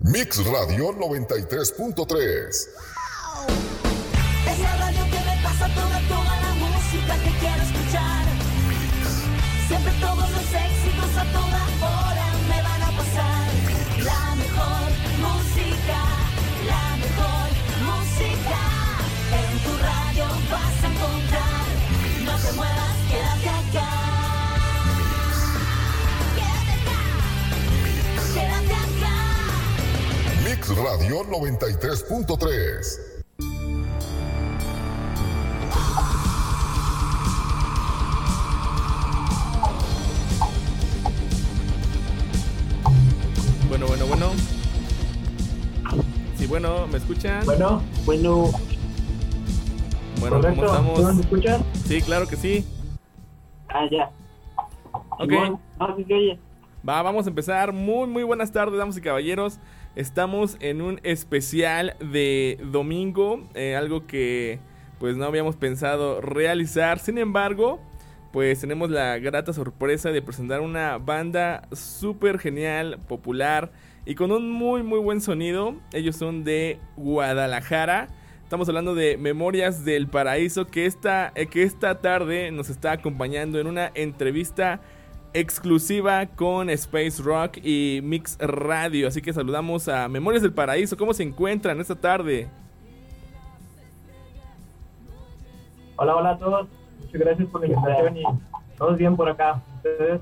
Mix Radio 93.3. Es la radio que me pasa toda, toda la música que quiero escuchar. Siempre todos los éxitos a toda hora Mix Radio 93.3. Bueno, bueno, bueno. Sí, bueno, ¿me escuchan? Bueno, bueno, Bueno, correcto. ¿cómo ¿Tú estamos? me escuchas? Sí, claro que sí. Ah, ya. Ok. Simón. Ah, sí, se oye. Va, vamos a empezar. Muy, muy buenas tardes, damas y caballeros. Estamos en un especial de domingo, eh, algo que pues no habíamos pensado realizar. Sin embargo, pues tenemos la grata sorpresa de presentar una banda súper genial, popular y con un muy, muy buen sonido. Ellos son de Guadalajara. Estamos hablando de Memorias del Paraíso que esta, eh, que esta tarde nos está acompañando en una entrevista exclusiva con Space Rock y Mix Radio. Así que saludamos a Memorias del Paraíso. ¿Cómo se encuentran esta tarde? Hola, hola a todos. Muchas gracias por la invitación y todos bien por acá. ¿Ustedes?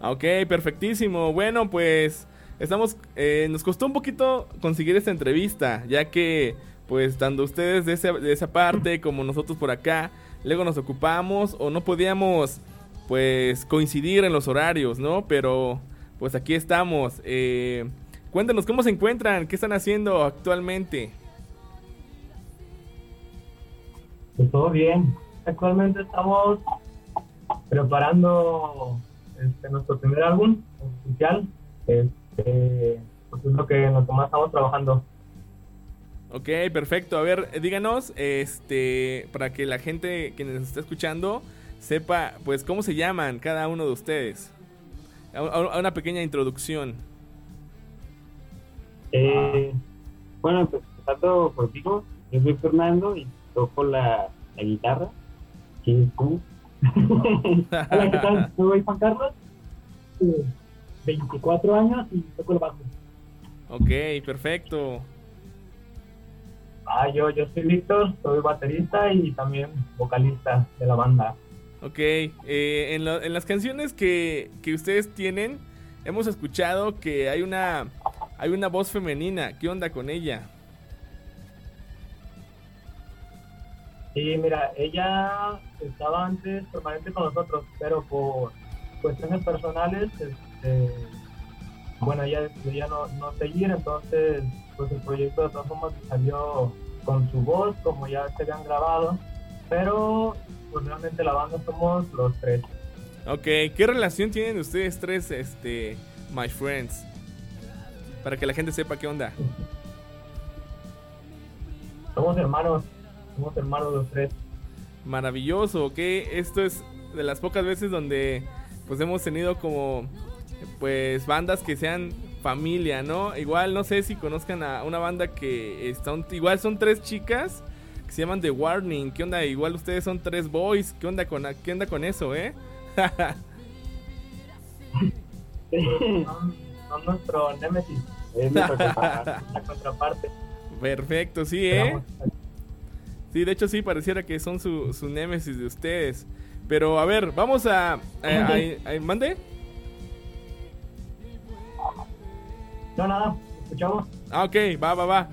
Ok, perfectísimo. Bueno, pues estamos, eh, nos costó un poquito conseguir esta entrevista, ya que pues tanto ustedes de, ese- de esa parte como nosotros por acá, luego nos ocupamos o no podíamos pues coincidir en los horarios, ¿no? Pero pues aquí estamos. Eh, cuéntanos cómo se encuentran, qué están haciendo actualmente. Pues todo bien. Actualmente estamos preparando este, nuestro primer álbum oficial. Este, pues es lo que, en lo que más estamos trabajando. Ok, perfecto. A ver, díganos, este, para que la gente que nos está escuchando sepa, pues, cómo se llaman cada uno de ustedes. A, una pequeña introducción. Eh, bueno, pues empezando contigo, yo soy Fernando y toco la, la guitarra. ¿Quién es tú? Hola, ¿qué tal? Soy Juan Carlos, eh, 24 años y toco el bajo. ok, perfecto. Ah, yo, yo soy Víctor, soy baterista y también vocalista de la banda. Ok, eh, en, lo- en las canciones que, que ustedes tienen, hemos escuchado que hay una, hay una voz femenina. ¿Qué onda con ella? Y mira, ella estaba antes permanente con nosotros, pero por cuestiones personales, este, bueno, ella decidió ya no, no seguir, entonces pues el proyecto de todas formas salió con su voz, como ya se habían grabado, pero pues realmente la banda somos los tres. Ok, ¿qué relación tienen ustedes tres, este, my friends? Para que la gente sepa qué onda. Somos hermanos, somos hermanos los tres. Maravilloso, ok. Esto es de las pocas veces donde pues hemos tenido como pues bandas que sean familia, ¿no? Igual no sé si conozcan a una banda que están igual son tres chicas que se llaman The Warning. ¿Qué onda? Igual ustedes son tres boys. ¿Qué onda con qué onda con eso, eh? Son, son nuestro némesis, Es la contraparte. Perfecto, sí, eh. Sí, de hecho sí, pareciera que son su, su némesis de ustedes. Pero a ver, vamos a... a- a- a- ¿Mande? No, nada, escuchamos. Ah, ok, va, va, va.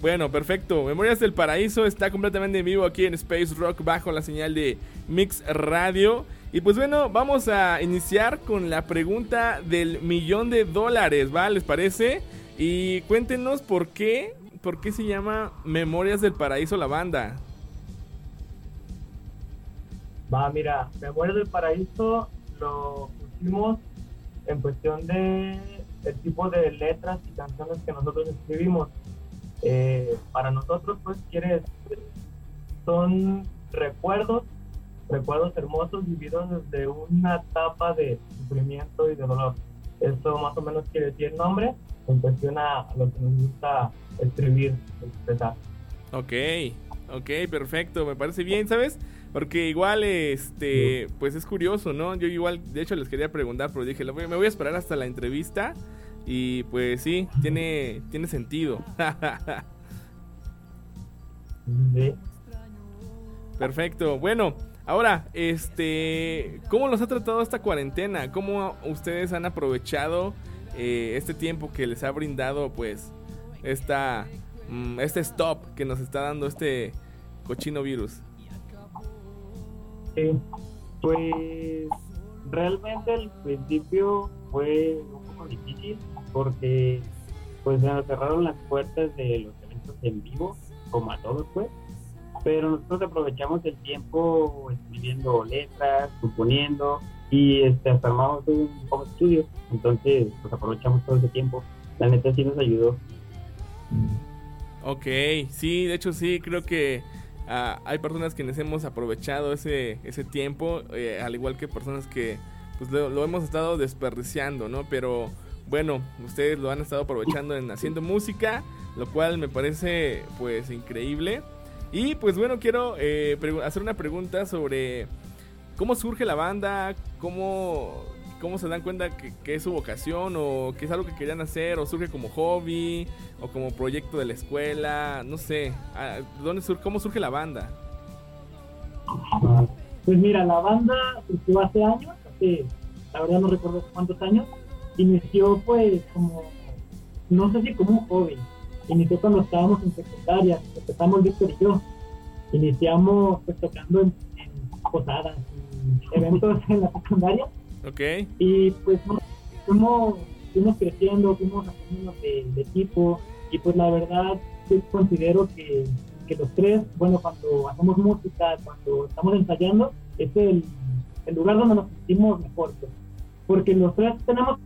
Bueno, perfecto. Memorias del Paraíso está completamente en vivo aquí en Space Rock bajo la señal de Mix Radio. Y pues bueno, vamos a iniciar con la pregunta del millón de dólares, ¿va? ¿Les parece? Y cuéntenos por qué, por qué se llama Memorias del Paraíso la banda. Va, mira, Memorias del Paraíso lo pusimos en cuestión de el tipo de letras y canciones que nosotros escribimos. Eh, para nosotros, pues, quiere son recuerdos, recuerdos hermosos vividos desde una etapa de sufrimiento y de dolor. Eso más o menos quiere decir el nombre. en cuestión a, lo que nos gusta escribir, expresar. Ok, ok, perfecto, me parece bien, ¿sabes? Porque igual, este, pues es curioso, ¿no? Yo igual, de hecho les quería preguntar, pero dije, me voy a esperar hasta la entrevista y pues sí, tiene, tiene sentido. Sí. Perfecto. Bueno, ahora, este, ¿cómo los ha tratado esta cuarentena? ¿Cómo ustedes han aprovechado eh, este tiempo que les ha brindado, pues, esta, mm, este stop que nos está dando este cochino virus? Sí. Pues realmente al principio fue un poco difícil porque pues nos cerraron las puertas de los eventos en vivo, como a todos pues, pero nosotros aprovechamos el tiempo escribiendo letras, componiendo y este, hasta armamos un home studio, entonces pues aprovechamos todo ese tiempo. La neta sí nos ayudó. Ok, sí, de hecho sí, creo que ah, hay personas quienes hemos aprovechado ese, ese tiempo, eh, al igual que personas que pues lo, hemos estado desperdiciando, ¿no? Pero bueno, ustedes lo han estado aprovechando en haciendo música, lo cual me parece pues increíble. Y pues bueno, quiero eh, hacer una pregunta sobre cómo surge la banda, cómo, cómo se dan cuenta que, que es su vocación o que es algo que querían hacer o surge como hobby o como proyecto de la escuela, no sé, ¿dónde sur- ¿cómo surge la banda? Pues mira, la banda surgió hace años, hace, la verdad no recuerdo cuántos años, inició pues como, no sé si como un hobby, inició cuando estábamos en secundaria, empezamos Víctor y yo, iniciamos pues tocando en, en posadas, en eventos en la secundaria, ¿Ok? y pues fuimos, fuimos creciendo, fuimos haciéndonos de, de equipo y pues la verdad yo considero que, que los tres, bueno, cuando hacemos música, cuando estamos ensayando, es el, el lugar donde nos sentimos mejor, pues. porque los tres tenemos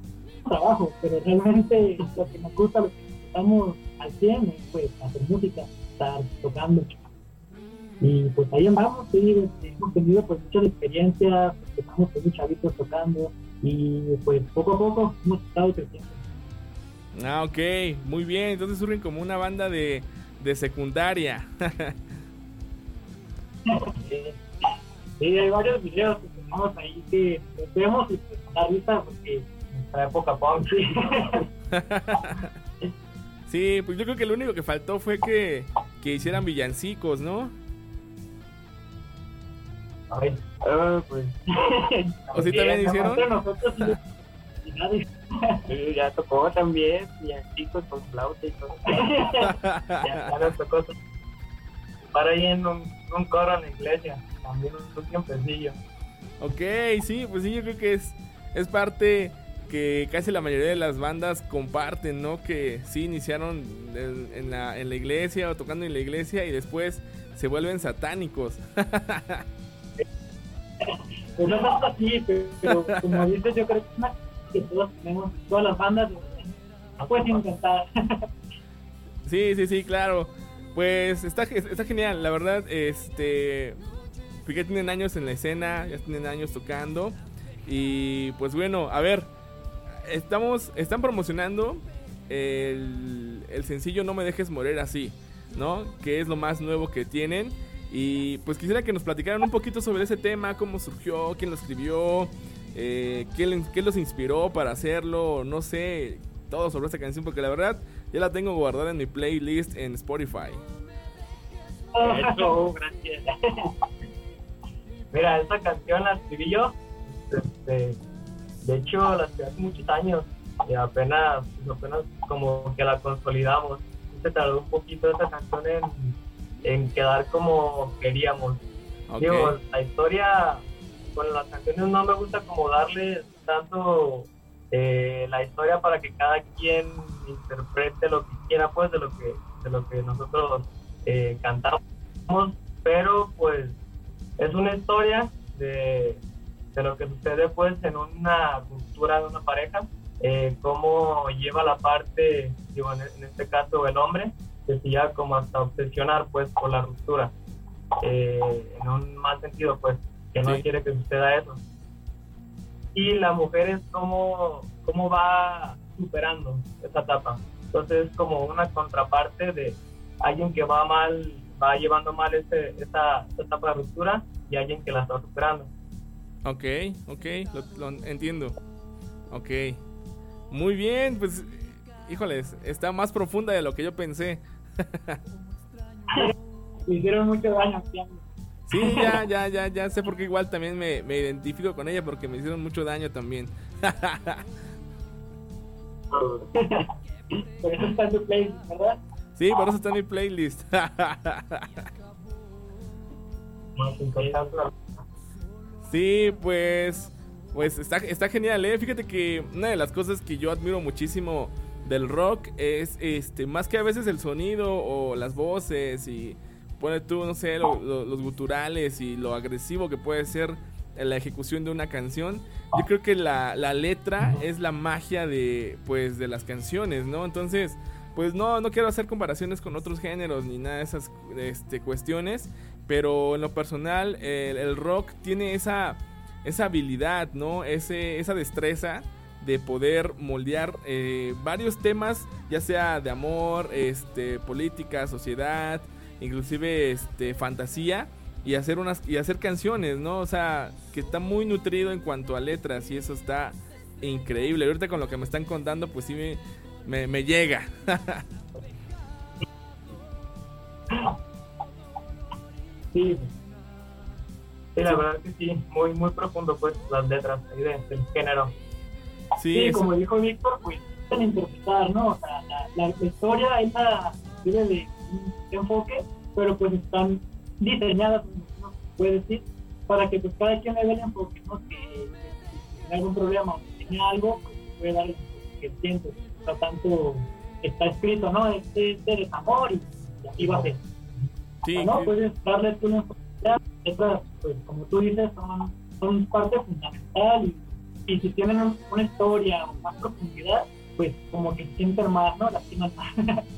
trabajo, pero realmente lo que nos gusta, lo que disfrutamos al 100 es pues hacer música, estar tocando. Y pues ahí andamos, sí, este, hemos tenido pues muchas experiencias, empezamos con muchos chavitos tocando y pues poco a poco hemos estado creciendo. Ah, ok, muy bien, entonces surgen como una banda de, de secundaria. Sí, hay varios videos tenemos ahí que vemos y pues da risa porque Nuestra época punk. sí, sí, pues yo creo que lo único que faltó fue que, que hicieran villancicos, ¿no? Ay, Ah, pues ¿O sí también hicieron? Nosotros sí, y nadie- sí, ya tocó también, chicos con flauta y todo. ya, ya nos tocó para ahí en un, un coro en la iglesia. También un, un tiempecillo. Ok, sí, pues sí, yo creo que es, es parte que casi la mayoría de las bandas comparten, ¿no? Que sí iniciaron en, en la, en la iglesia o tocando en la iglesia y después se vuelven satánicos. Pues no tanto así, pero, como dices, yo creo que todos tenemos, todas las bandas, no puedes intentar. Sí, sí, sí, claro. Pues está, está genial, la verdad, este... Porque tienen años en la escena, ya tienen años tocando. Y pues bueno, a ver, estamos, están promocionando el, el sencillo No me dejes morir así, ¿no? Que es lo más nuevo que tienen. Y pues quisiera que nos platicaran un poquito sobre ese tema, cómo surgió, quién lo escribió, eh, qué, qué los inspiró para hacerlo, no sé, todo sobre esta canción, porque la verdad ya la tengo guardada en mi playlist en Spotify. Eso, gracias. Mira, esta canción la escribí yo. Este, de hecho, la escribí hace muchos años y apenas, apenas como que la consolidamos. Se tardó un poquito esta canción en, en quedar como queríamos. Digo, la historia, con las canciones no me gusta como darle tanto eh, la historia para que cada quien interprete lo que quiera, pues, de lo que, de lo que nosotros eh, cantamos. Pero, pues, es una historia de, de lo que sucede, pues, en una cultura de una pareja, eh, cómo lleva la parte, digo, en, en este caso, el hombre, que se lleva como hasta obsesionar, pues, por la ruptura eh, en un mal sentido, pues, que no Sí. quiere que suceda eso. Y la mujer es como, cómo va superando esa etapa. Entonces es como una contraparte de alguien que va mal, va llevando mal ese, esa, etapa de ruptura y alguien que la está superando. Ok, ok, lo, entiendo. Ok. Muy bien, pues, híjoles, está más profunda de lo que yo pensé. Me hicieron mucho daño. Sí, ya, ya, ya, ya sé porque igual también me, me identifico con ella porque me hicieron mucho daño también. por eso está en tu playlist, ¿verdad? Sí, por eso está en mi playlist. sí, pues, pues está, está genial, ¿eh? Fíjate que una de las cosas que yo admiro muchísimo del rock es, este, más que a veces el sonido o las voces y pone tú, no sé, los guturales y lo agresivo que puede ser la ejecución de una canción. Yo creo que la, la, letra es la magia de, pues, de las canciones, ¿no? Entonces, pues no, no quiero hacer comparaciones con otros géneros ni nada de esas este, cuestiones, pero en lo personal el, rock tiene esa, esa habilidad, ¿no? Ese, esa destreza de poder moldear eh, varios temas, ya sea de amor, este, política, sociedad, inclusive este, fantasía y hacer unas y hacer canciones, ¿no? O sea, que está muy nutrido en cuanto a letras y eso está increíble. Ahorita con lo que me están contando, pues sí me, me, llega. sí. Sí, la verdad que sí, muy muy profundo pues las letras ahí del género. Sí, como dijo Víctor, pues a interpretar, ¿no? O sea, la, la, historia esa tiene de enfoque, pero pues están diseñadas, no puede decir, para que pues cada quien le vea porque ¿no? Que, si tiene algún problema o tiene algo, pues puede dar el que siente. Tanto, está escrito, ¿no? Este, este desamor y, así va a ser. Sí, ¿no? Puedes darle tu oportunidad, otras, pues como tú dices, son, son parte fundamental y, y si tienen una historia o más profundidad, pues como que sienten más, ¿no? Lastiman más.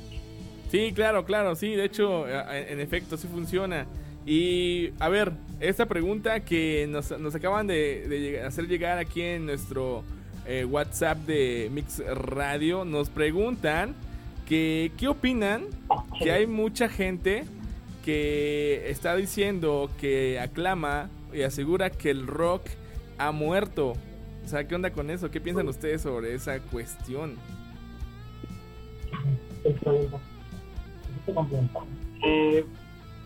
Sí, claro, claro, sí, de hecho, en efecto, sí funciona. Y a ver, esta pregunta que nos, acaban de, hacer llegar aquí en nuestro eh, WhatsApp de Mix Radio, nos preguntan que qué opinan que hay mucha gente que está diciendo que aclama y asegura que el rock ha muerto. O sea, ¿qué onda con eso? ¿Qué piensan ustedes sobre esa cuestión? Eh,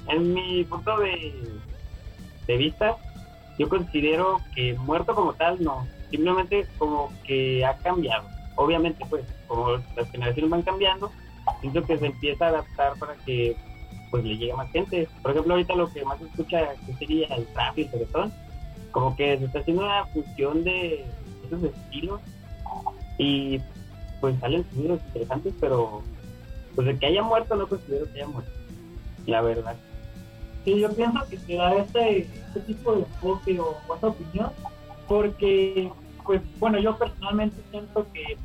en mi punto de, de vista, yo considero que muerto como tal, no. Simplemente como que ha cambiado. Obviamente, pues, como las generaciones van cambiando, siento que se empieza a adaptar para que pues le llegue más gente. Por ejemplo, ahorita lo que más se escucha que sería el trap y el reggaetón, como que se está haciendo una fusión de esos estilos y pues salen sonidos interesantes, pero pues de que haya muerto no considero que haya muerto, la verdad. Sí, yo pienso que se da este, este tipo de enfoque o, esa opinión, porque, pues bueno, yo personalmente siento que,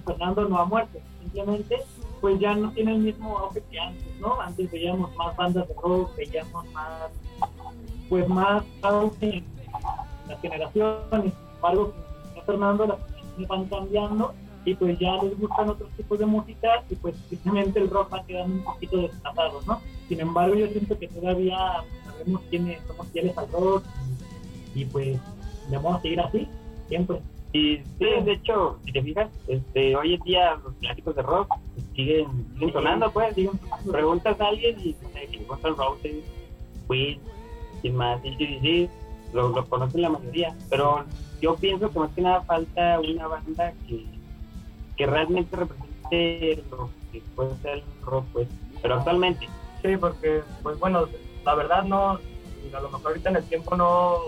Fernando no ha muerto, simplemente pues ya no tiene el mismo auge que antes, ¿no? Antes veíamos más bandas de rock, veíamos más, pues más auge en las generaciones, sin embargo, Fernando las generaciones van cambiando y pues ya les gustan otros tipos de música y pues simplemente el rock va quedando un poquito desplazado, ¿no? Sin embargo, yo siento que todavía sabemos quiénes somos fieles al rock y, pues vamos a seguir así, siempre. Y sí, de hecho, si te fijas, este, hoy en día los clásicos de rock siguen, siguen sonando, pues, siguen Preguntas a alguien y sé, que Guns N' Roses, Queen, sin más, sí, lo, lo conocen la mayoría, pero yo pienso que más que nada falta una banda que que realmente represente lo que puede ser el rock, pues, pero actualmente. Sí, porque, pues bueno, la verdad no, a lo mejor ahorita en el tiempo no,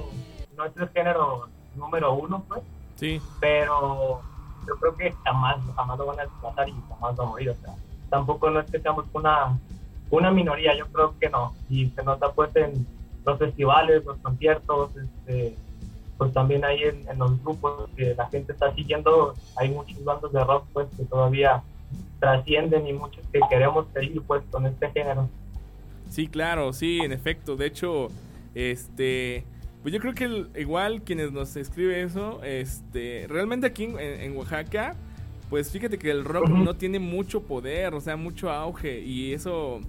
no es el género número uno, pues. Sí. Pero yo creo que jamás, jamás lo van a desplazar y jamás va a morir, o sea, tampoco no es que seamos una, una minoría, yo creo que no, y se nota pues en los festivales, los conciertos, este, pues también hay en, los grupos que la gente está siguiendo, hay muchos bandos de rock pues que todavía trascienden y muchos que queremos seguir pues con este género. Sí, claro, sí, en efecto. De hecho, este, pues yo creo que igual quienes nos escribe eso, este, realmente aquí en, Oaxaca, pues fíjate que el rock no tiene mucho poder, o sea, mucho auge y eso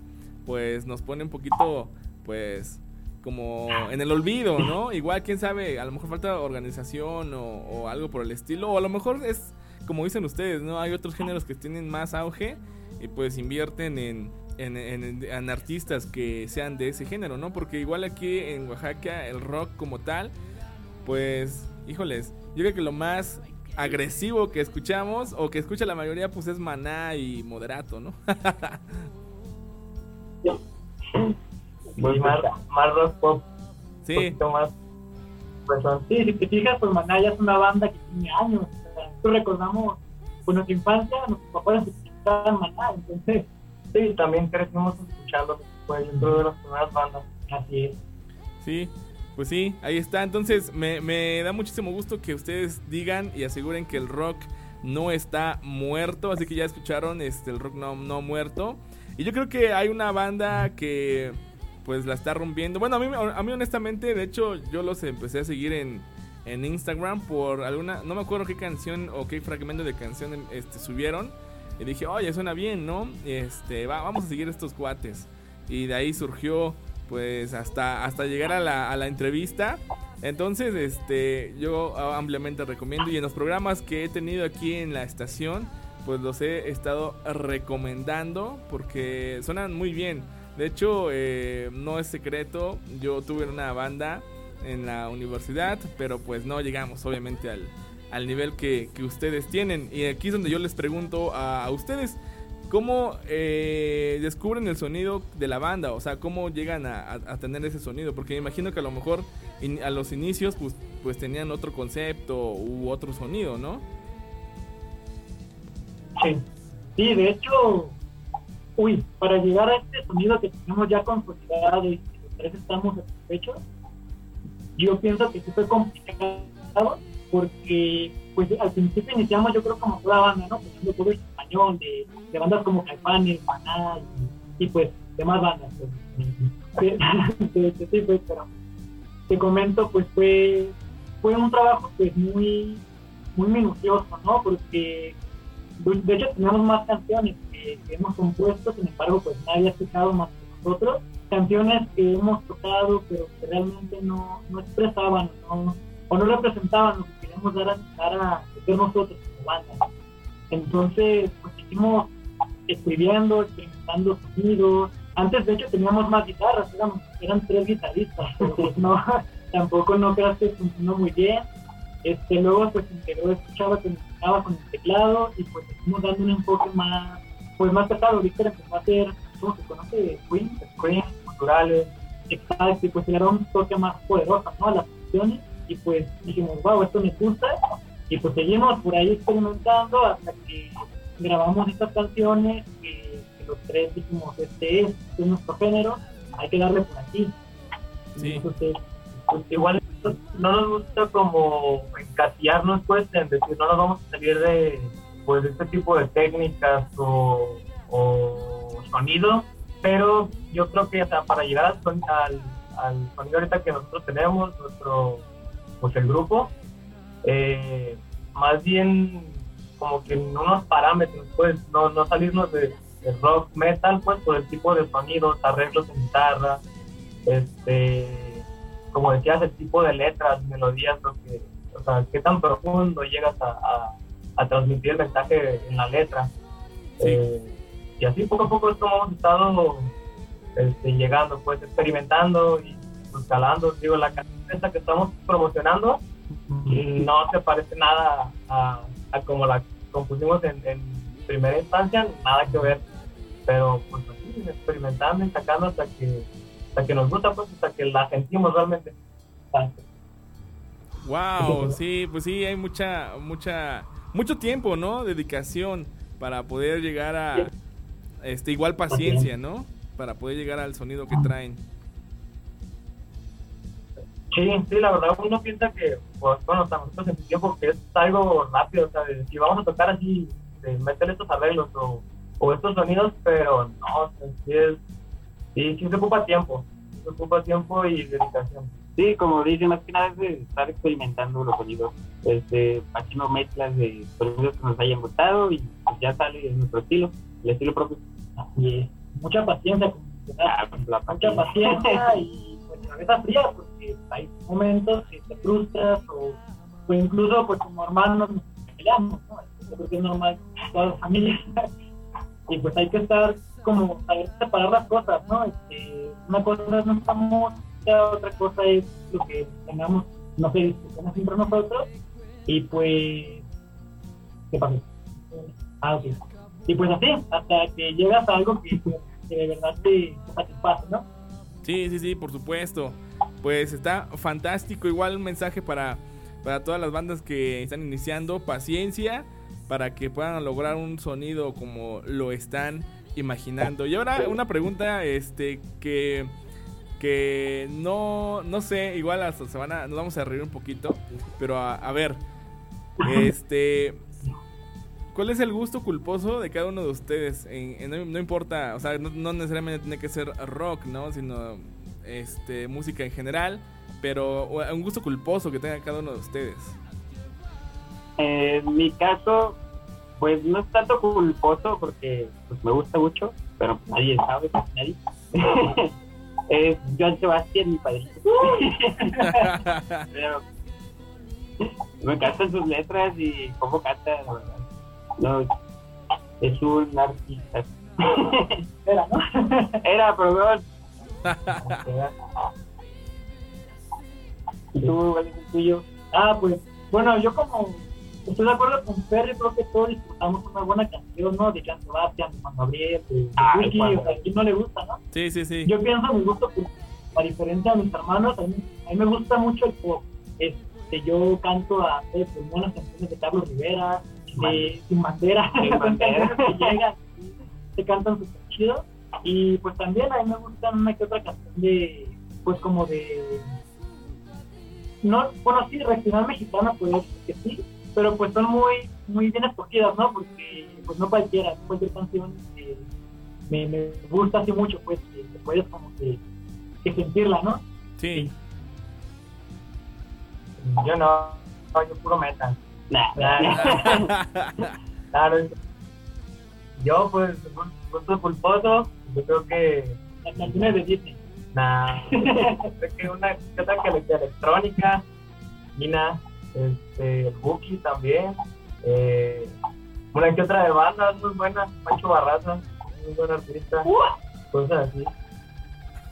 pues nos pone un poquito pues como en el olvido, ¿no? Igual, quién sabe, a lo mejor falta organización o, o algo por el estilo, o a lo mejor es como dicen ustedes, ¿no? Hay otros géneros que tienen más auge y pues invierten en, en, en, artistas que sean de ese género, ¿no? Porque igual aquí en Oaxaca el rock como tal, pues, híjoles, yo creo que lo más agresivo que escuchamos o que escucha la mayoría pues es Maná y Moderato, ¿no? Pues más, más rock pop. Sí. Un poquito más. Pues, sí, si te fijas, pues Maná ya es una banda que tiene años. O sea, nosotros recordamos pues nuestra infancia, nuestros papás escuchaban Maná, entonces. Sí, también crecimos escuchando pues dentro de las primeras bandas. Así es. Sí, pues sí, ahí está. Entonces me, me da muchísimo gusto que ustedes digan y aseguren que el rock no está muerto. Así que ya escucharon, este, el rock no, no muerto. Y yo creo que hay una banda que pues la está rompiendo. Bueno, a mí, a mí honestamente, de hecho, yo los empecé a seguir en, en Instagram por alguna, no me acuerdo qué canción o qué fragmento de canción este, subieron. Y dije, oye, suena bien, ¿no? Este, va, vamos a seguir estos cuates. Y de ahí surgió, pues, hasta, hasta llegar a la, a la entrevista. Entonces, este, yo ampliamente recomiendo. Y en los programas que he tenido aquí en la estación, pues los he estado recomendando porque suenan muy bien. De hecho, eh, no es secreto, yo tuve una banda en la universidad, pero pues no llegamos obviamente al, al nivel que, que, ustedes tienen. Y aquí es donde yo les pregunto a, ustedes, ¿cómo eh, descubren el sonido de la banda? O sea, ¿cómo llegan a, a, tener ese sonido? Porque me imagino que a lo mejor a los inicios pues, pues tenían otro concepto u otro sonido, ¿no? Sí, sí, de hecho, uy, para llegar a este sonido que tenemos ya consolidado y que los tres estamos satisfechos, yo pienso que sí fue complicado porque pues al principio iniciamos yo creo como toda banda, ¿no? Pues todo en español, de, de, bandas como Caifanes, Maná y, y, pues demás bandas. Pues, sí, sí, pues, pero te comento, pues fue, fue un trabajo pues muy, muy minucioso, ¿no? Porque de hecho teníamos más canciones que, que, hemos compuesto, sin embargo pues nadie ha escuchado más que nosotros, canciones que hemos tocado pero que realmente no, no expresaban no, o no representaban lo que queríamos dar a, dar a ser nosotros como banda. Entonces pues seguimos escribiendo, experimentando sonidos, antes de hecho teníamos más guitarras, eran, eran tres guitarristas, pero pues no, tampoco no creas que funcionó muy bien. Este, luego pues integró, escuchaba que estaba con el teclado y pues estuvimos dando un enfoque más, pues más pesado. Víctor empezó a hacer, ¿cómo se conoce? Queen, Scream, culturales, exacto, y pues le daba un toque más poderoso, ¿no? A las canciones y pues dijimos, wow, esto me gusta y pues seguimos por ahí experimentando hasta que grabamos estas canciones que, que los tres dijimos, este es, este es nuestro género, hay que darle por aquí. Sí. Entonces, pues igual no nos gusta como encasillarnos pues en decir no nos vamos a salir de pues este tipo de técnicas o, o sonido pero yo creo que o sea, para llegar al, al, sonido ahorita que nosotros tenemos nuestro pues el grupo eh, más bien como que en unos parámetros pues no, no salirnos de, de rock metal pues por el tipo de sonidos arreglos en guitarra este como decías, el tipo de letras, melodías, lo que, o sea, qué tan profundo llegas a, a, a transmitir el mensaje en la letra. Sí. Eh, y así poco a poco es como hemos estado este, llegando, pues experimentando y escalando. Digo, la canción que estamos promocionando no se parece nada a, a como la compusimos en, en, primera instancia, nada que ver. Pero pues así, experimentando y sacando hasta que hasta que nos gusta, pues hasta que la sentimos realmente. Wow, sí, pues sí, hay mucha, mucha, mucho tiempo, ¿no? Dedicación para poder llegar a, este, igual paciencia, ¿no? Para poder llegar al sonido que traen. Sí, sí, la verdad uno piensa que, pues, bueno, o sea, nosotros en tiempo que es algo rápido, o sea, si vamos a tocar así, de meter estos arreglos o, o estos sonidos, pero no, sí es Sí, sí se ocupa tiempo, se ocupa tiempo y dedicación. Sí, como dicen, más que nada es de estar experimentando los sonidos, este, haciendo mezclas de sonidos que nos hayan gustado y pues ya sale nuestro estilo, el estilo propio. Así es. Mucha paciencia. Ah, pues, la mucha paciencia y pues cabeza fría hay momentos que te frustras o, incluso pues como hermanos nos peleamos, ¿no? Yo creo que es normal todas las familias y pues hay que estar como saber separar las cosas, ¿no? Este, una cosa es nuestra música, otra cosa es lo que tengamos, no sé, discutimos entre nosotros y pues ¿qué pasó? Ah, ok. Y pues así, hasta que llegas a algo que, que de verdad te satisface, ¿no? Sí, sí, sí, por supuesto. Pues está fantástico. Igual un mensaje para, para todas las bandas que están iniciando. Paciencia para que puedan lograr un sonido como lo están imaginando. Y ahora una pregunta este que que no no sé, igual hasta se van a nos vamos a reír un poquito, pero a, ver este ¿Cuál es el gusto culposo de cada uno de ustedes? No importa, o sea, no, no necesariamente tiene que ser rock, ¿no? Sino este, música en general, pero un gusto culposo que tenga cada uno de ustedes. Eh, en mi caso, pues no es tanto culposo porque pues, me gusta mucho, pero nadie sabe, nadie. es Joan Sebastián, mi. Pero me encantan sus letras y cómo canta, la verdad. No, es un artista. Era, ¿no? Era, perdón. ¿Y tú, tuyo? Ah, pues, bueno, yo como estoy de acuerdo con Perry, creo que todos disfrutamos una buena canción, ¿no? De Jean Sebastián, de Juan Gabriel, de, Wiki, o sea, a quién no le gusta, ¿no? sí, sí, sí. Yo pienso mi gusto, pues, a diferencia de mis hermanos, a mí, a mí me gusta mucho el pop. Este, yo canto a eh, pues, buenas canciones de Carlos Rivera, de Sin Bandera, Sin Bandera. que llegan, y se cantan súper chido. Y pues también a mí me gustan una que otra canción de, pues como de, no, bueno, sí, regional mexicana, pues que sí, pero pues son muy, muy bien escogidas, ¿no? Porque pues no cualquiera, cualquier canción eh, me, me gusta así mucho, pues que, que puedes como que, que sentirla, ¿no? Sí. Yo no, no, yo puro metal. Nah, Claro. Yo, pues, gu- gusto culposo, yo creo que. Las canciones de Disney. Nah, creo que una que otra que de electrónica, Nina, este, el Buki también, eh, una que otra de bandas muy buena, Pancho Barraza, muy buen artista, cosas así.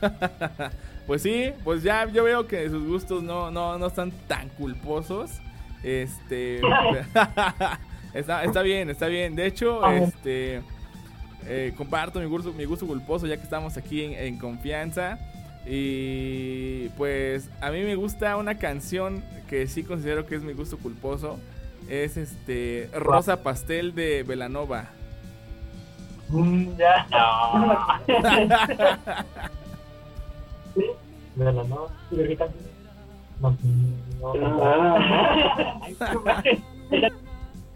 Pues sí, pues ya yo veo que sus gustos no, no, no están tan culposos. Este. está, está bien, está bien. De hecho, este. Eh, comparto mi gusto, mi gusto culposo ya que estamos aquí en, en confianza. Y pues a mí me gusta una canción que sí considero que es mi gusto culposo. Es este Rosa Pastel de Velanova. La no. Ah,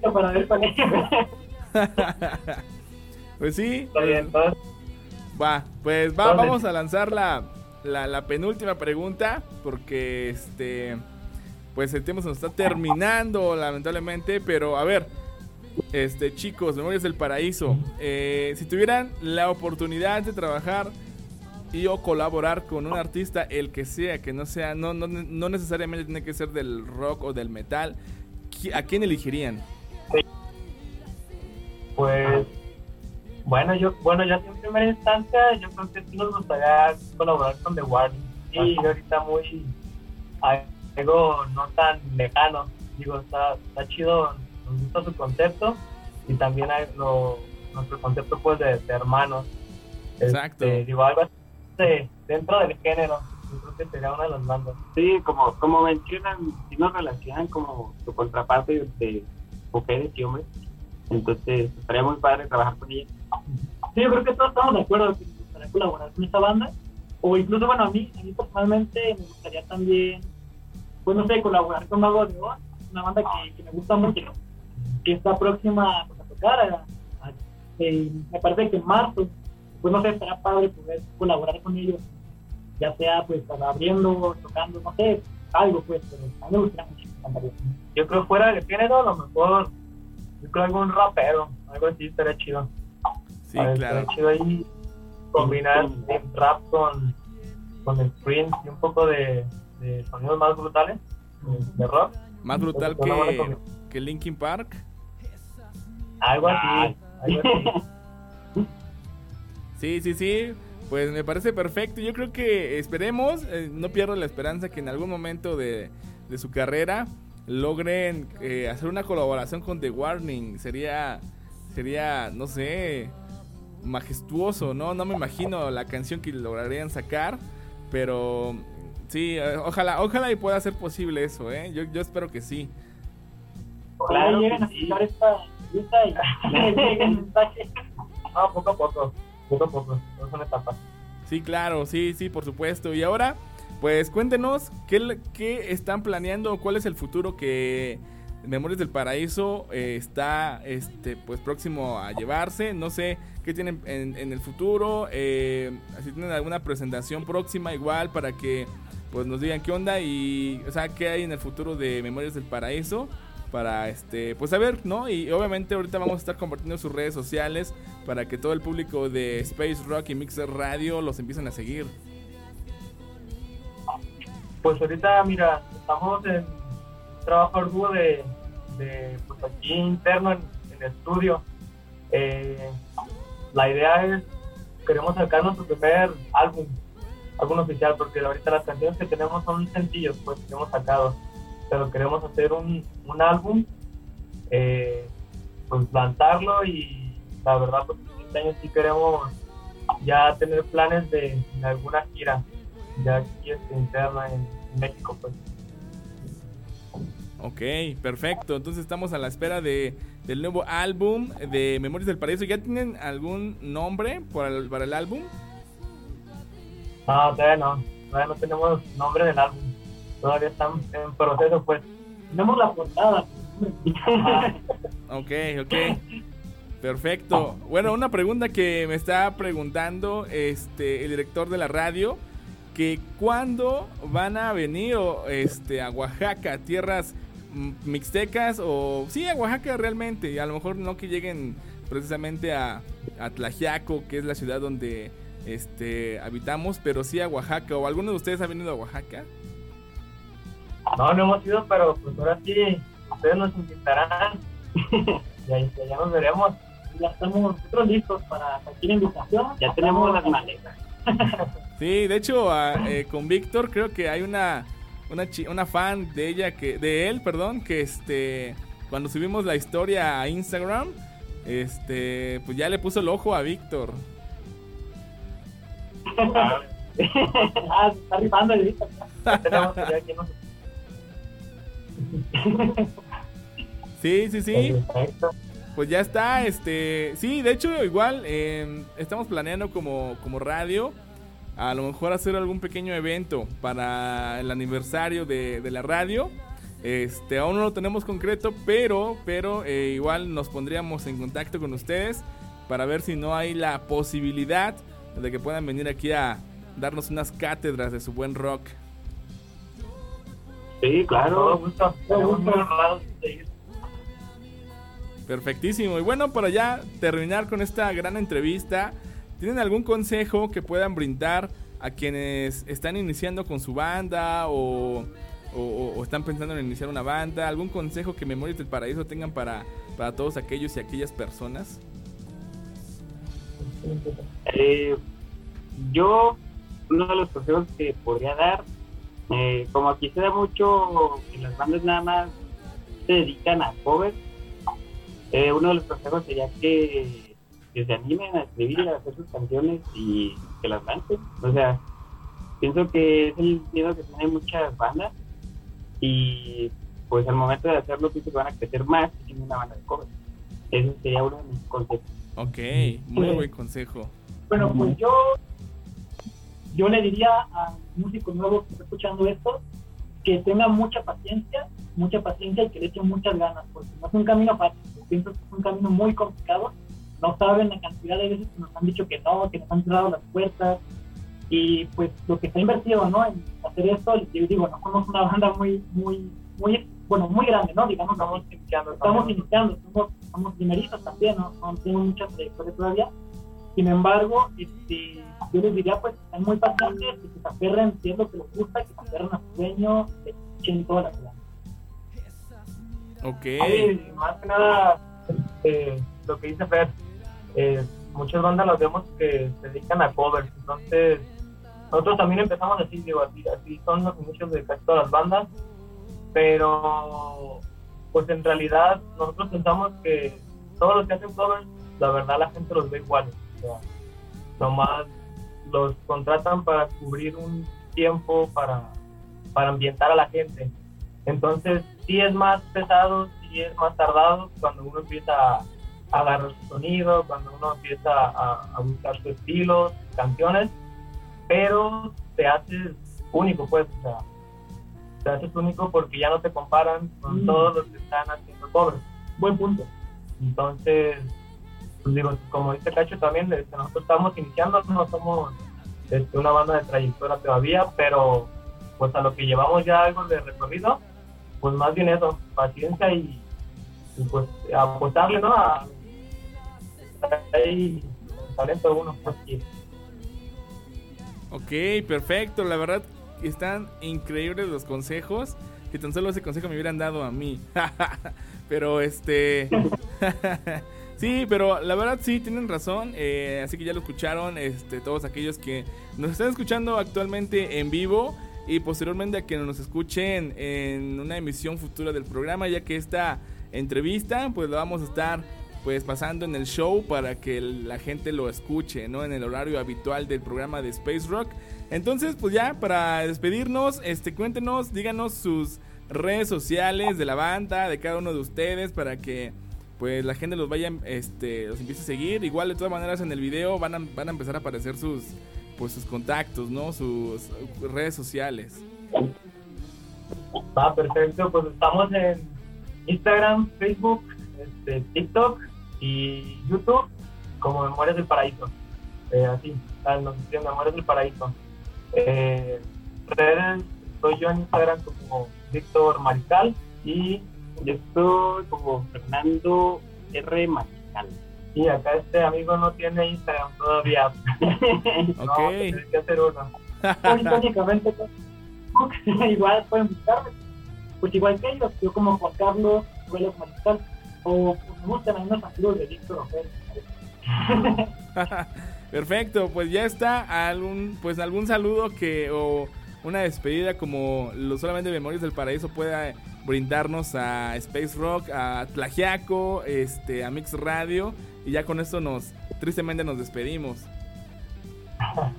Para ver. Pues sí, Está bien, entonces, Va, pues va, vamos a lanzar la, la, la penúltima pregunta. Porque este. Pues el tiempo se nos está terminando, lamentablemente. Pero a ver, este, chicos, Memorias del Paraíso. eh, si tuvieran la oportunidad de trabajar y o colaborar con un artista, el que sea, que no sea, no, no, no necesariamente tiene que ser del rock o del metal, ¿qui- ¿a quién elegirían? pues, bueno, yo, bueno, ya en primera instancia, yo creo que sí nos gustaría colaborar con The Warning. Y ahorita muy, algo no tan lejano. Digo, está, está chido, nos gusta su concepto y también hay lo, nuestro concepto pues de, de hermanos. Exacto. Este, digo, algo así de- dentro del género. Yo creo que sería una de las bandas. Sí, como, como mencionan, si nos relacionan como su contraparte de mujeres y hombres, entonces estaría muy padre trabajar con ellas. Sí, yo creo que todos estamos de acuerdo que nos gustaría colaborar con esta banda. O incluso, bueno, a mí, a mí personalmente me gustaría también, pues no sé, colaborar con Mago de Oz, una banda que, me gusta mucho, que está próxima pues, a tocar. a- me parece que en marzo, pues no sé, estará padre poder colaborar con ellos. ya sea pues abriendo, tocando, no sé, algo pues, pero a mí me gustaría mucho. Yo creo fuera del género, a lo mejor, yo creo algún rapero, algo así estaría chido. Sí, A ver, claro. Chido ahí combinar el rap con, con el sprint y un poco de, de sonidos más brutales, de, rock. Más brutal buena que, que Linkin Park. Algo así, algo así. Sí, sí, sí. Pues me parece perfecto. Yo creo que esperemos, eh, no pierdo la esperanza que en algún momento de, de su carrera logren eh, hacer una colaboración con The Warning. Sería, sería, no sé, majestuoso, ¿no? No me imagino la canción que lograrían sacar, pero sí, eh, ojalá, ojalá y pueda ser posible eso, ¿eh? Yo, yo espero que sí. Ojalá Claro lleguen a sí. escuchar esta lista y mensaje. Ah, poco a poco, poco a poco, es una etapa. Sí, claro, sí, sí, por supuesto. Y ahora, pues cuéntenos qué, qué están planeando, cuál es el futuro que Memorias del Paraíso eh, está este, pues próximo a llevarse. No sé qué tienen en, en el futuro, eh, si tienen alguna presentación próxima igual para que pues nos digan qué onda y, o sea, qué hay en el futuro de Memorias del Paraíso para este pues saber, ¿no? Y obviamente ahorita vamos a estar compartiendo sus redes sociales para que todo el público de Space Rock y Mixer Radio los empiecen a seguir. Pues ahorita, mira, estamos en trabajo arduo de, de pues aquí interno en, en el estudio. Eh, la idea es, queremos sacar nuestro primer álbum, álbum oficial, porque ahorita las canciones que tenemos son sencillos, pues que hemos sacado, pero queremos hacer un, un álbum, eh, pues lanzarlo y la verdad, pues este año sí queremos ya tener planes de, alguna gira ya aquí este, interna en México, pues. Ok, perfecto. Entonces estamos a la espera de, del nuevo álbum de Memorias del Paraíso. ¿Ya tienen algún nombre para el, para el álbum? No, todavía no, todavía no tenemos nombre del álbum, todavía están en proceso, pues. Tenemos la portada. Ok, ok. Perfecto. Bueno, una pregunta que me está preguntando este el director de la radio que cuándo van a venir este a Oaxaca, tierras mixtecas o sí a Oaxaca realmente, y a lo mejor no que lleguen precisamente a, a Tlaxiaco, que es la ciudad donde este habitamos, pero sí a Oaxaca o alguno de ustedes ha venido a Oaxaca? No, no hemos ido, pero pues ahora sí, ustedes nos invitarán y ahí y allá nos veremos. Ya estamos nosotros listos para cualquier invitación. Ya tenemos las maletas. Sí, de hecho, eh, con Víctor creo que hay una una, chi- una fan de ella que de él, perdón, que este cuando subimos la historia a Instagram, este pues ya le puso el ojo a Víctor. Ah, está rifando el Sí, sí, sí. Pues ya está, este, sí, de hecho igual eh, estamos planeando como, como radio a lo mejor hacer algún pequeño evento para el aniversario de, de la radio. Este, aún no lo tenemos concreto, pero, pero eh, igual nos pondríamos en contacto con ustedes para ver si no hay la posibilidad de que puedan venir aquí a darnos unas cátedras de su buen rock. Sí, claro. Perfectísimo. Y bueno, para ya terminar con esta gran entrevista, ¿tienen algún consejo que puedan brindar a quienes están iniciando con su banda o, están pensando en iniciar una banda? ¿Algún consejo que Memorias del Paraíso tengan para, para todos aquellos y aquellas personas? Eh, yo, uno de los consejos que podría dar, eh, como aquí se da mucho que las bandas nada más se dedican a covers, eh, uno de los consejos sería que, que se animen a escribir, a hacer sus canciones y que las lancen. O sea, pienso que es el miedo que tienen muchas bandas y pues al momento de hacerlo pienso que van a crecer más que en una banda de covers. Ese sería uno de mis consejos. Ok, muy buen consejo. Bueno, pues yo, yo le diría a un músico nuevo que está escuchando esto que tenga mucha paciencia, mucha paciencia y que le eche muchas ganas, porque no es un camino fácil, yo pienso que es un camino muy complicado, no saben la cantidad de veces que nos han dicho que no, que nos han cerrado las puertas, Y pues lo que está invertido, ¿no? En hacer esto, yo digo, no somos una banda muy, muy, muy, bueno, muy grande, ¿no? Digamos, Estamos iniciando. estamos iniciando, somos, somos primerizos también, no, no tenemos mucha trayectoria todavía. Sin embargo, este, yo les diría, pues, están muy pacientes, que se aferren si es lo que les gusta, que se aferren a su sueño, que echen toda la vida. Ok. Sí, más que nada, este, lo que dice Fer, eh, muchas bandas las vemos que se dedican a covers, entonces nosotros también empezamos así, digo, así, así son los inicios de casi todas las bandas, pero pues en realidad nosotros pensamos que todos los que hacen covers, la verdad la gente los ve iguales, o sea, nomás los contratan para cubrir un tiempo, para, para ambientar a la gente. Entonces, sí es más pesado, sí es más tardado cuando uno empieza a, a su sonido, cuando uno empieza a, a buscar su estilo, canciones, pero te haces único, pues, o sea, te haces único porque ya no te comparan con Mm. todos los que están haciendo covers. Buen punto. Entonces, pues digo, como dice Cacho también, este, nosotros estamos iniciando, no somos este, una banda de trayectoria todavía, pero pues a lo que llevamos ya algo de recorrido, pues más bien eso, paciencia y, y, pues apostarle, ¿no? A, ahí, talento Ok, perfecto. La verdad, están increíbles los consejos. Que tan solo ese consejo me hubieran dado a mí. pero este. sí, pero la verdad sí, tienen razón. eh, así que ya lo escucharon. Este, todos aquellos que nos están escuchando actualmente en vivo. Y posteriormente a que nos escuchen en una emisión futura del programa. Ya que esta entrevista, pues la vamos a estar pues pasando en el show para que la gente lo escuche, ¿no? En el horario habitual del programa de Space Rock. Entonces, pues ya para despedirnos, este cuéntenos, díganos sus redes sociales de la banda, de cada uno de ustedes para que pues la gente los vaya este los empiece a seguir. Igual de todas maneras en el video van a, van a empezar a aparecer sus pues sus contactos, ¿no? Sus redes sociales. Ah, perfecto. Pues estamos en Instagram, Facebook, este, TikTok y YouTube como Memorias del Paraíso. Eh, así, tal, nos escriben Memorias del Paraíso. Eh, redes, estoy yo en Instagram como Víctor Mariscal y, Yo estoy como Fernando R. Mariscal. y acá este amigo no tiene Instagram todavía. No, Ok. tienes que hacer uno. Con Facebook, igual pueden buscarme. Pues igual que ellos, yo como Juan Carlos Vélez Mariscal, o pues, me gustan a unos amigos de Víctor Ojeda. Perfecto, pues ya está algún pues algún saludo que o una despedida como lo solamente Memorias del Paraíso pueda brindarnos a Space Rock, a Tlajiaco, este a Mix Radio y ya con esto nos tristemente nos despedimos.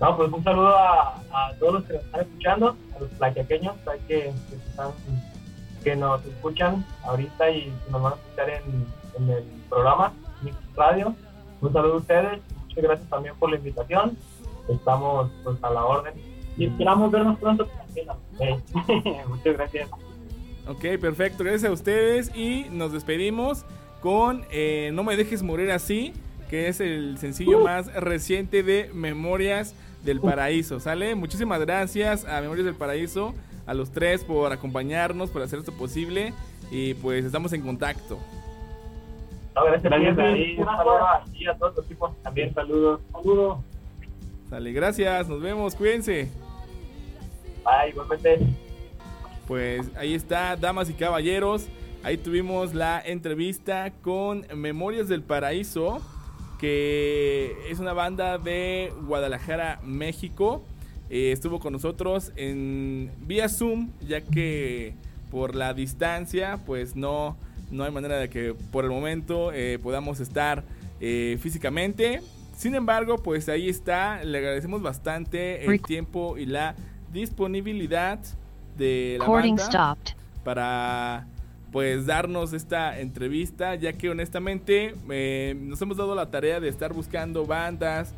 No, pues un saludo a, a todos los que nos están escuchando, a los plaquiaqueños hay que, que, están- que nos escuchan ahorita y nos van a escuchar en, en el programa Mix Radio. Un saludo a ustedes, muchas gracias también por la invitación. Estamos pues a la orden. Y esperamos vernos pronto. Eh, Muchas gracias. Ok, perfecto, gracias a ustedes y nos despedimos con eh, No me dejes morir así, que es el sencillo más reciente de Memorias del Paraíso, ¿sale? Muchísimas gracias a Memorias del Paraíso, a los tres por acompañarnos, por hacer esto posible y pues estamos en contacto. no, gracias, Gracias, Pepe. David. Un saludo a ti y a todos los equipos también. Saludos. Saludos. Sale, gracias, nos vemos, cuídense. Bye, igualmente. Pues ahí está, damas y caballeros. Ahí tuvimos la entrevista con Memorias del Paraíso, que es una banda de Guadalajara, México. Eh, estuvo con nosotros en vía Zoom, ya que por la distancia, pues no, no hay manera de que por el momento eh, podamos estar eh, físicamente. Sin embargo, pues ahí está. Le agradecemos bastante el tiempo y la disponibilidad de la banda para pues darnos esta entrevista ya que honestamente eh, nos hemos dado la tarea de estar buscando bandas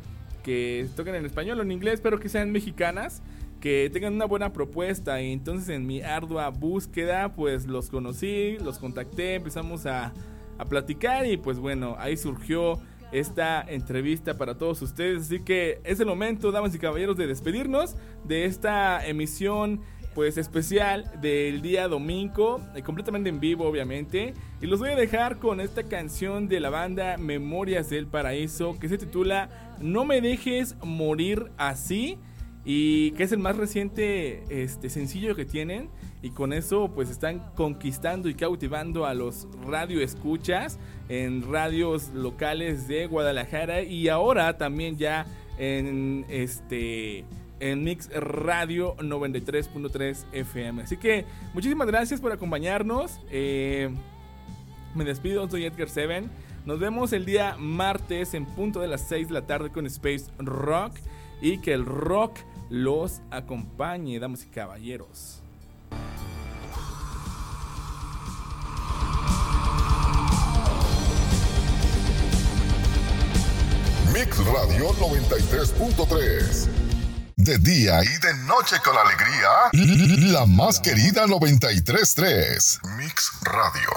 que toquen en español o en inglés pero que sean mexicanas que tengan una buena propuesta y entonces en mi ardua búsqueda pues los conocí los contacté empezamos a, a platicar y pues bueno ahí surgió esta entrevista para todos ustedes. Así que es el momento, damas y caballeros, de despedirnos de esta emisión pues especial del día domingo, eh, completamente en vivo obviamente. Y los voy a dejar con esta canción de la banda Memorias del Paraíso que se titula No me dejes morir así y que es el más reciente este sencillo que tienen y con eso pues están conquistando y cautivando a los radio escuchas en radios locales de Guadalajara y ahora también ya en este en Mix Radio 93.3 FM. Así que muchísimas gracias por acompañarnos. Eh, me despido, soy Edgar Seven. Nos vemos el día martes en punto de las 6 de la tarde con Space Rock y que el rock los acompañe, damas y caballeros. Mix Radio 93.3. De día y de noche con alegría, la más querida 93.3. Mix Radio.